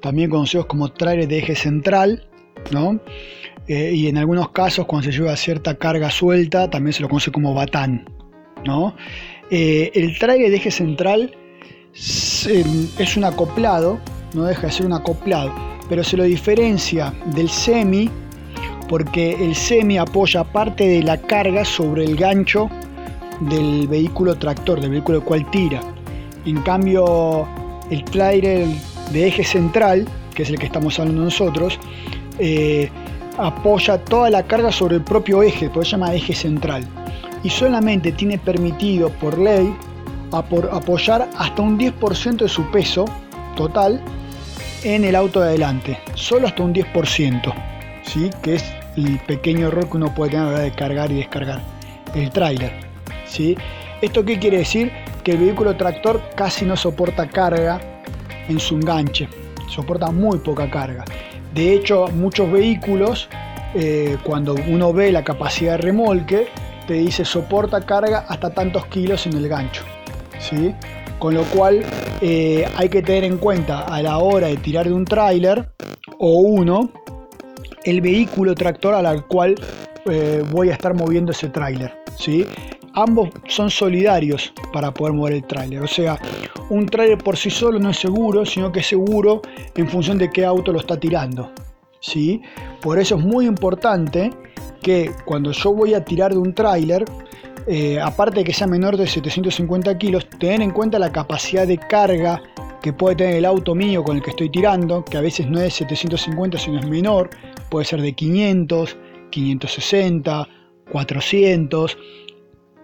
también conocidos como trailers de eje central, ¿no? Eh, y en algunos casos, cuando se lleva cierta carga suelta, también se lo conoce como batán. ¿no? Eh, el trailer de eje central es un acoplado, no deja de ser un acoplado, pero se lo diferencia del semi porque el semi apoya parte de la carga sobre el gancho del vehículo tractor, del vehículo cual tira. En cambio, el trailer de eje central, que es el que estamos hablando nosotros, eh, apoya toda la carga sobre el propio eje, por eso se llama eje central. Y solamente tiene permitido por ley apoyar hasta un 10% de su peso total en el auto de adelante, solo hasta un 10%, ¿sí? que es el pequeño error que uno puede tener a la hora de cargar y descargar el tráiler. ¿sí? ¿Esto qué quiere decir? Que el vehículo tractor casi no soporta carga en su enganche, soporta muy poca carga. De hecho, muchos vehículos, eh, cuando uno ve la capacidad de remolque, te dice soporta carga hasta tantos kilos en el gancho. ¿sí? Con lo cual eh, hay que tener en cuenta a la hora de tirar de un tráiler o uno, el vehículo tractor al cual eh, voy a estar moviendo ese tráiler. ¿sí? Ambos son solidarios para poder mover el tráiler. O sea, un tráiler por sí solo no es seguro, sino que es seguro en función de qué auto lo está tirando. ¿sí? Por eso es muy importante que cuando yo voy a tirar de un tráiler, eh, aparte de que sea menor de 750 kilos, tener en cuenta la capacidad de carga que puede tener el auto mío con el que estoy tirando, que a veces no es 750 sino es menor, puede ser de 500, 560, 400,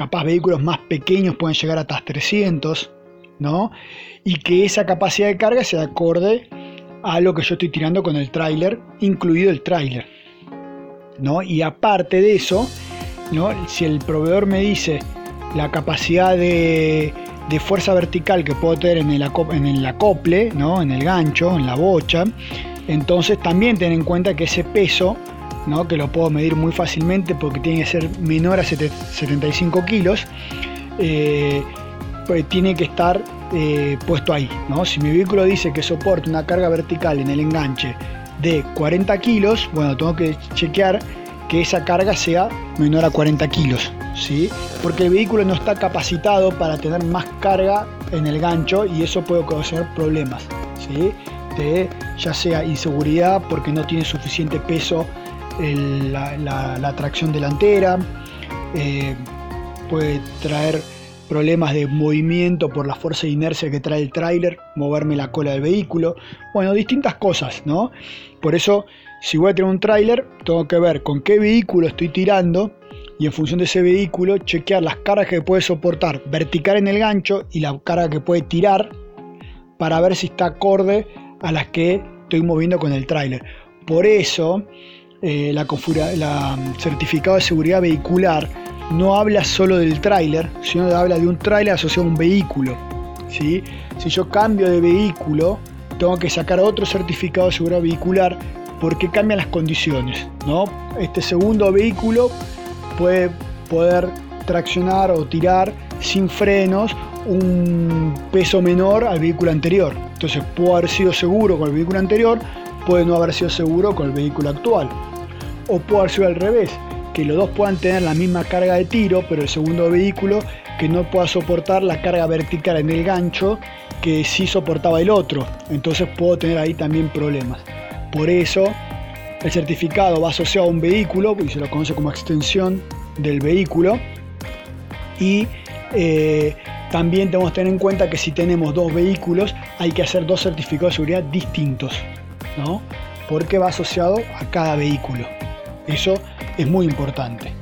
capaz vehículos más pequeños pueden llegar hasta 300, ¿no? Y que esa capacidad de carga se acorde a lo que yo estoy tirando con el tráiler, incluido el tráiler, ¿no? Y aparte de eso, ¿no? Si el proveedor me dice la capacidad de, fuerza vertical que puedo tener en el, en el acople, ¿no? En el gancho, en la bocha, entonces también ten en cuenta que ese peso que lo puedo medir muy fácilmente porque tiene que ser menor a 75 kilos, eh, pues tiene que estar eh, puesto ahí. ¿no? Si mi vehículo dice que soporta una carga vertical en el enganche de 40 kilos, bueno, tengo que chequear que esa carga sea menor a 40 kilos, ¿sí? porque el vehículo no está capacitado para tener más carga en el gancho y eso puede causar problemas, ¿sí? de ya sea inseguridad porque no tiene suficiente peso la, tracción delantera, eh, puede traer problemas de movimiento por la fuerza de inercia que trae el tráiler, moverme la cola del vehículo, bueno, distintas cosas, ¿no? Por eso, si voy a tener un tráiler, tengo que ver con qué vehículo estoy tirando y en función de ese vehículo chequear las cargas que puede soportar vertical en el gancho y la carga que puede tirar para ver si está acorde a las que estoy moviendo con el tráiler. Por eso, eh, la, la certificado de seguridad vehicular no habla solo del tráiler, sino habla de un tráiler asociado a un vehículo. ¿sí? Si yo cambio de vehículo, tengo que sacar otro certificado de seguridad vehicular porque cambian las condiciones. ¿no? Este segundo vehículo puede poder traccionar o tirar sin frenos un peso menor al vehículo anterior. Entonces puede haber sido seguro con el vehículo anterior, puede no haber sido seguro con el vehículo actual o puede ser al revés, que los dos puedan tener la misma carga de tiro, pero el segundo vehículo que no pueda soportar la carga vertical en el gancho que sí soportaba el otro. Entonces puedo tener ahí también problemas. Por eso el certificado va asociado a un vehículo y se lo conoce como extensión del vehículo. Y eh, también tenemos que tener en cuenta que si tenemos dos vehículos hay que hacer dos certificados de seguridad distintos, ¿no? porque va asociado a cada vehículo. Eso es muy importante.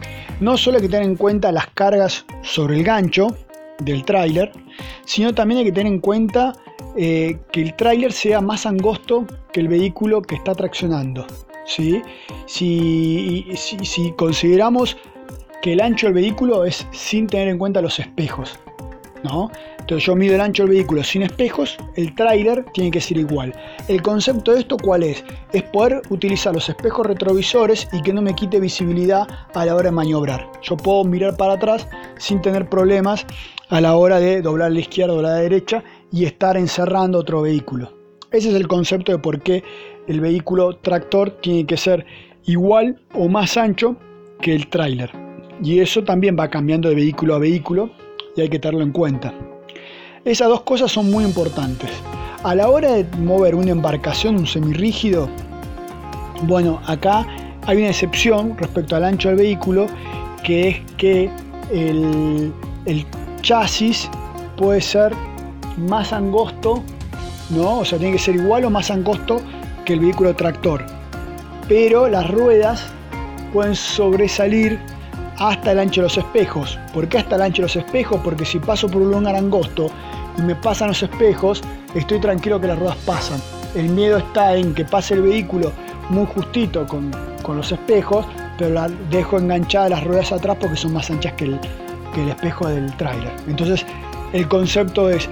No solo hay que tener en cuenta las cargas sobre el gancho del tráiler, sino también hay que tener en cuenta eh, que el tráiler sea más angosto que el vehículo que está traccionando. ¿sí? Si, si, consideramos que el ancho del vehículo es sin tener en cuenta los espejos, ¿no? Entonces yo mido el ancho del vehículo sin espejos, el tráiler tiene que ser igual. El concepto de esto cuál es? Es poder utilizar los espejos retrovisores y que no me quite visibilidad a la hora de maniobrar. Yo puedo mirar para atrás sin tener problemas a la hora de doblar la izquierda o la derecha y estar encerrando otro vehículo. Ese es el concepto de por qué el vehículo tractor tiene que ser igual o más ancho que el tráiler. Y eso también va cambiando de vehículo a vehículo y hay que tenerlo en cuenta. Esas dos cosas son muy importantes. A la hora de mover una embarcación, un semirrígido, bueno, acá hay una excepción respecto al ancho del vehículo, que es que el, el chasis puede ser más angosto, ¿no? O sea, tiene que ser igual o más angosto que el vehículo tractor. Pero las ruedas pueden sobresalir hasta el ancho de los espejos. ¿Por qué hasta el ancho de los espejos? Porque si paso por un lugar angosto y me pasan los espejos, estoy tranquilo que las ruedas pasan. El miedo está en que pase el vehículo muy justito con, los espejos, pero dejo enganchada las ruedas atrás porque son más anchas que el, que el espejo del tráiler. Entonces, el concepto es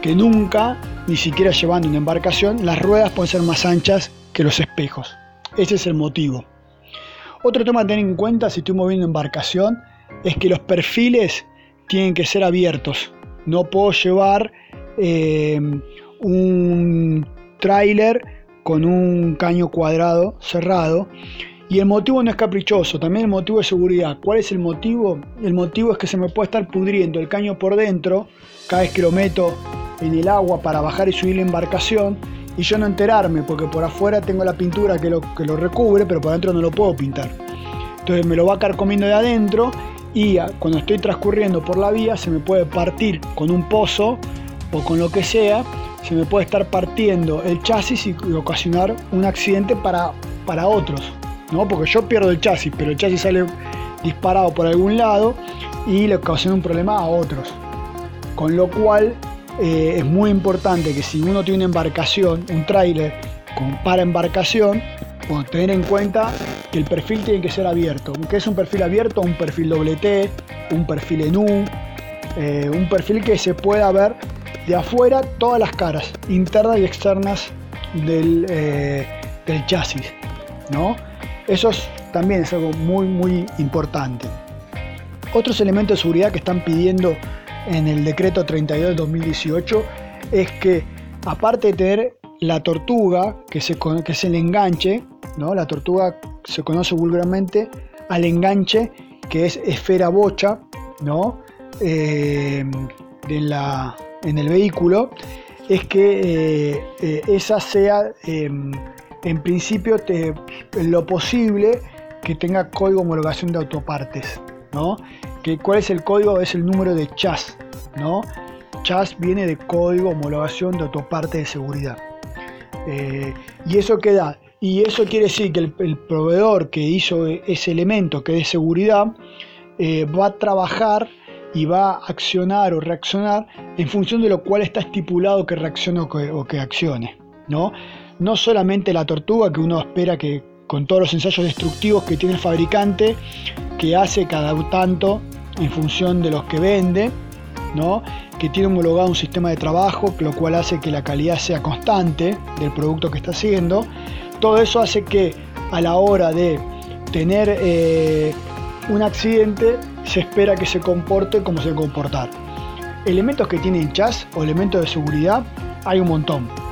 que nunca, ni siquiera llevando una embarcación, las ruedas pueden ser más anchas que los espejos. Ese es el motivo. Otro tema a tener en cuenta si estoy moviendo embarcación es que los perfiles tienen que ser abiertos. No puedo llevar eh, un tráiler con un caño cuadrado cerrado. Y el motivo no es caprichoso, también el motivo es seguridad. ¿Cuál es el motivo? El motivo es que se me puede estar pudriendo el caño por dentro cada vez que lo meto en el agua para bajar y subir la embarcación y yo no enterarme porque por afuera tengo la pintura que lo, que lo recubre pero por adentro no lo puedo pintar. Entonces me lo va a caer comiendo de adentro y cuando estoy transcurriendo por la vía se me puede partir con un pozo o con lo que sea, se me puede estar partiendo el chasis y ocasionar un accidente para, para otros. ¿no? Porque yo pierdo el chasis, pero el chasis sale disparado por algún lado y le ocasiona un problema a otros. Con lo cual eh, es muy importante que si uno tiene una embarcación, un tráiler con para embarcación, tener en cuenta que el perfil tiene que ser abierto. ¿Qué es un perfil abierto? Un perfil doble T, un perfil en U, eh, un perfil que se pueda ver de afuera todas las caras, internas y externas del, eh, del chasis. ¿no? Eso también es algo muy, muy importante. Otros elementos de seguridad que están pidiendo en el decreto 32 del 2018 es que aparte de tener la tortuga, que, se, que es el enganche, ¿no? la tortuga se conoce vulgarmente al enganche que es esfera bocha ¿no? Eh, la, en el vehículo, es que eh, eh, esa sea en principio lo posible que tenga código de homologación de autopartes. ¿No? ¿Cuál es el código? Es el número de CHAS. ¿no? CHAS viene de código homologación de autoparte de seguridad. Eh, y eso. Y eso quiere decir que el, proveedor que hizo ese elemento que es de seguridad eh, va a trabajar y va a accionar o reaccionar en función de lo cual está estipulado que reaccione o que, o que accione. ¿no? no solamente la tortuga que uno espera que con todos los ensayos destructivos que tiene el fabricante, que hace cada tanto en función de los que vende, ¿no? que tiene homologado un sistema de trabajo, lo cual hace que la calidad sea constante del producto que está haciendo. Todo eso hace que a la hora de tener eh, un accidente se espera que se comporte como se comportar. Elementos que tienen chas o elementos de seguridad hay un montón.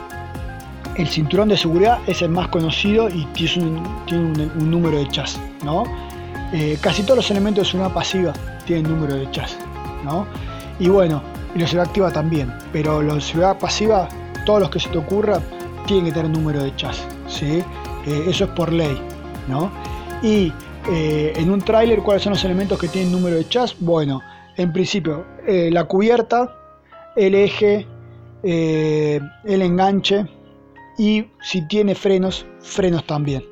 El cinturón de seguridad es el más conocido y tiene un, número de chas, ¿no? Eh, casi todos los elementos de seguridad pasiva tienen número de chas, ¿no? Y bueno, y la seguridad activa también, pero la seguridad pasiva, todos los que se te ocurra, tienen que tener número de chas, ¿sí? Eh, eso es por ley, ¿no? Y eh, en un tráiler, ¿cuáles son los elementos que tienen número de chas? Bueno, en principio, la cubierta, el eje, el enganche, y si tiene frenos, frenos también.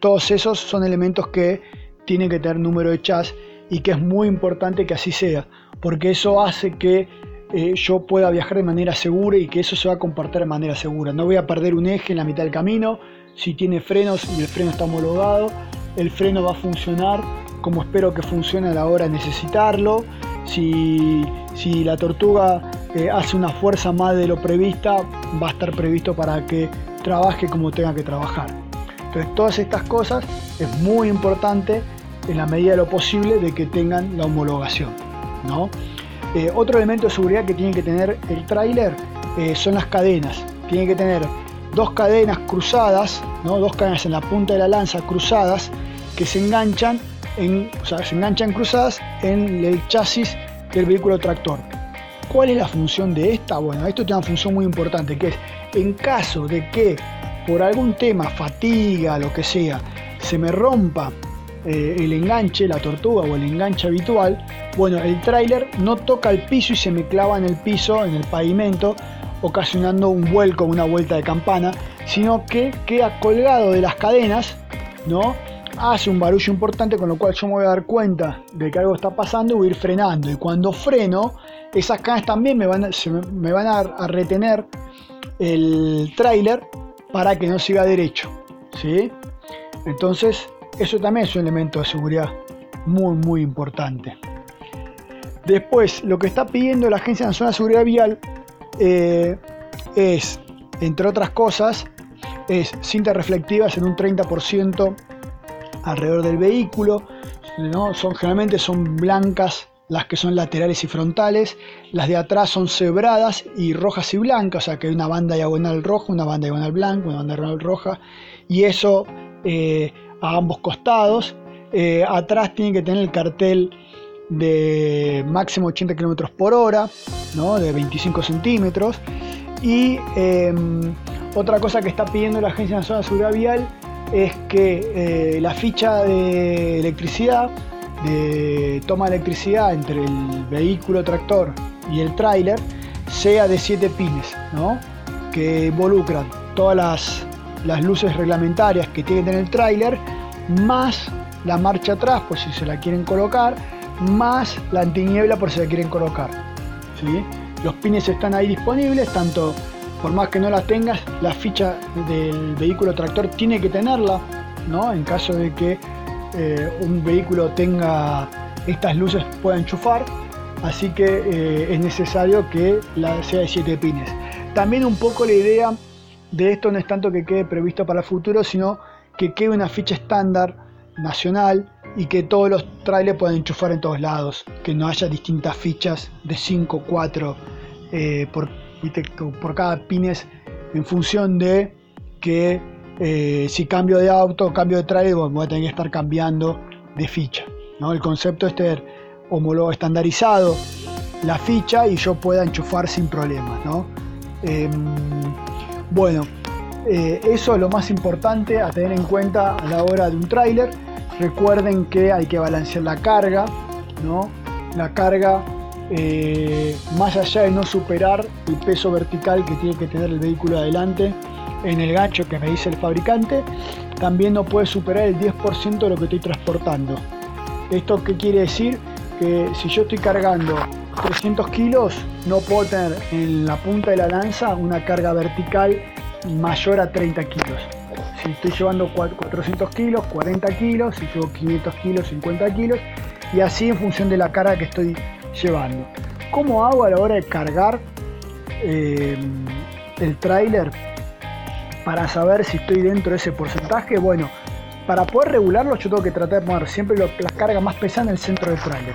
Todos esos son elementos que tienen que tener número de chas y que es muy importante que así sea, porque eso hace que eh, yo pueda viajar de manera segura y que eso se va a comportar de manera segura. No voy a perder un eje en la mitad del camino, si tiene frenos y el freno está homologado, el freno va a funcionar como espero que funcione a la hora de necesitarlo. Si, la tortuga hace una fuerza más de lo prevista, va a estar previsto para que trabaje como tenga que trabajar. Entonces todas estas cosas es muy importante en la medida de lo posible de que tengan la homologación. ¿no? Eh, otro elemento de seguridad que tiene que tener el tráiler eh, son las cadenas. Tiene que tener dos cadenas cruzadas, dos cadenas en la punta de la lanza cruzadas que se enganchan, en, o sea, se enganchan cruzadas en el chasis del vehículo tractor. ¿Cuál es la función de esta? Bueno, esto tiene una función muy importante, que es en caso de que por algún tema, fatiga, lo que sea, se me rompa eh, el enganche, la tortuga o el enganche habitual, bueno, el tráiler no toca el piso y se me clava en el piso, en el pavimento, ocasionando un vuelco, una vuelta de campana, sino que queda colgado de las cadenas, ¿no? Hace un barullo importante, con lo cual yo me voy a dar cuenta de que algo está pasando y voy a ir frenando. Y cuando freno, esas cadenas también me van, a retener el tráiler para que no siga derecho. ¿sí? Entonces, eso también es un elemento de seguridad muy, muy importante. Después, lo que está pidiendo la Agencia Nacional de Seguridad Vial eh, es, entre otras cosas, es cintas reflectivas en un 30% alrededor del vehículo. ¿no? Son, generalmente son blancas las que son laterales y frontales, las de atrás son cebradas y rojas y blancas, o sea que hay una banda diagonal roja, una banda diagonal blanca, una banda diagonal roja, y eso eh, a ambos costados. Eh, atrás tiene que tener el cartel de máximo 80 km por hora, ¿no? de 25 centímetros. Y em, otra cosa que está pidiendo la Agencia Nacional de Seguridad Vial es que eh, la ficha de electricidad, de toma de electricidad entre el vehículo tractor y el tráiler, sea de 7 pines, ¿no? que involucran todas las las luces reglamentarias que tiene que tener el tráiler, más la marcha atrás por si se la quieren colocar, más la antiniebla por si la quieren colocar. ¿sí? Los pines están ahí disponibles, tanto por más que no las tengas, la ficha del vehículo tractor tiene que tenerla, ¿no? En caso de que eh, un vehículo tenga estas luces pueda enchufar, así que eh, es necesario que sea de 7 pines. También un poco la idea de esto no es tanto que quede previsto para el futuro, sino que quede una ficha estándar nacional y que todos los trailers puedan enchufar en todos lados, que no haya distintas fichas de 5, 4 eh, por cada pines en función de que eh, si cambio de auto cambio de trailer, voy a tener que estar cambiando de ficha. ¿no? El concepto es tener homólogo estandarizado la ficha y yo pueda enchufar sin problemas. ¿no? Em, bueno, eh, eso es lo más importante a tener en cuenta a la hora de un tráiler. Recuerden que hay que balancear la carga, ¿no? La carga, eh, más allá de no superar el peso vertical que tiene que tener el vehículo adelante en el gancho que me dice el fabricante, también no puede superar el 10% de lo que estoy transportando. ¿Esto qué quiere decir? Que si yo estoy cargando 300 kilos, no puedo tener en la punta de la lanza una carga vertical mayor a 30 kilos. Si estoy llevando 400 kilos, 40 kilos, si llevo 500 kilos, 50 kilos, y así en función de la carga que estoy llevando. ¿Cómo hago a la hora de cargar eh, el tráiler para saber si estoy dentro de ese porcentaje? Bueno, para poder regularlo yo tengo que tratar de poner siempre las cargas más pesadas en el centro del tráiler.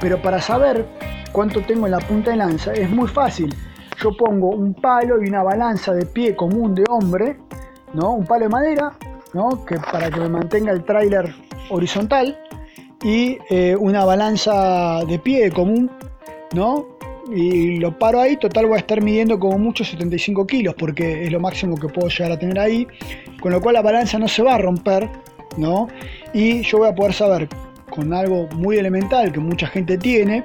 Pero para saber cuánto tengo en la punta de lanza, es muy fácil. Yo pongo un palo y una balanza de pie común de hombre, ¿no? Un palo de madera, ¿no? Que para que me mantenga el tráiler horizontal y eh, una balanza de pie común, ¿no? Y lo paro ahí, total voy a estar midiendo como mucho 75 kilos porque es lo máximo que puedo llegar a tener ahí, con lo cual la balanza no se va a romper, ¿no? Y yo voy a poder saber con algo muy elemental que mucha gente tiene,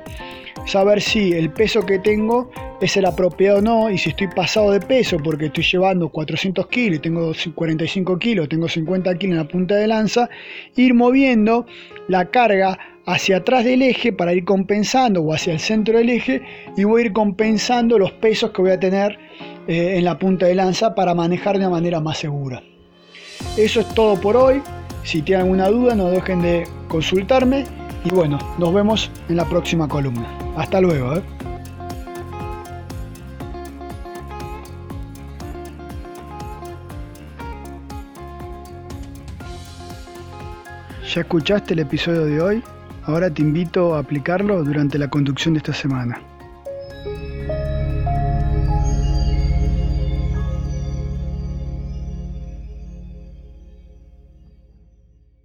saber si el peso que tengo es el apropiado o no, y si estoy pasado de peso porque estoy llevando 400 kilos tengo 45 kilos, tengo 50 kilos en la punta de lanza, ir moviendo la carga hacia atrás del eje para ir compensando o hacia el centro del eje y voy a ir compensando los pesos que voy a tener eh, en la punta de lanza para manejar de una manera más segura. Eso es todo por hoy. Si tienen alguna duda no dejen de consultarme y bueno, nos vemos en la próxima columna. Hasta luego. ¿eh? ¿Ya escuchaste el episodio de hoy? Ahora te invito a aplicarlo durante la conducción de esta semana.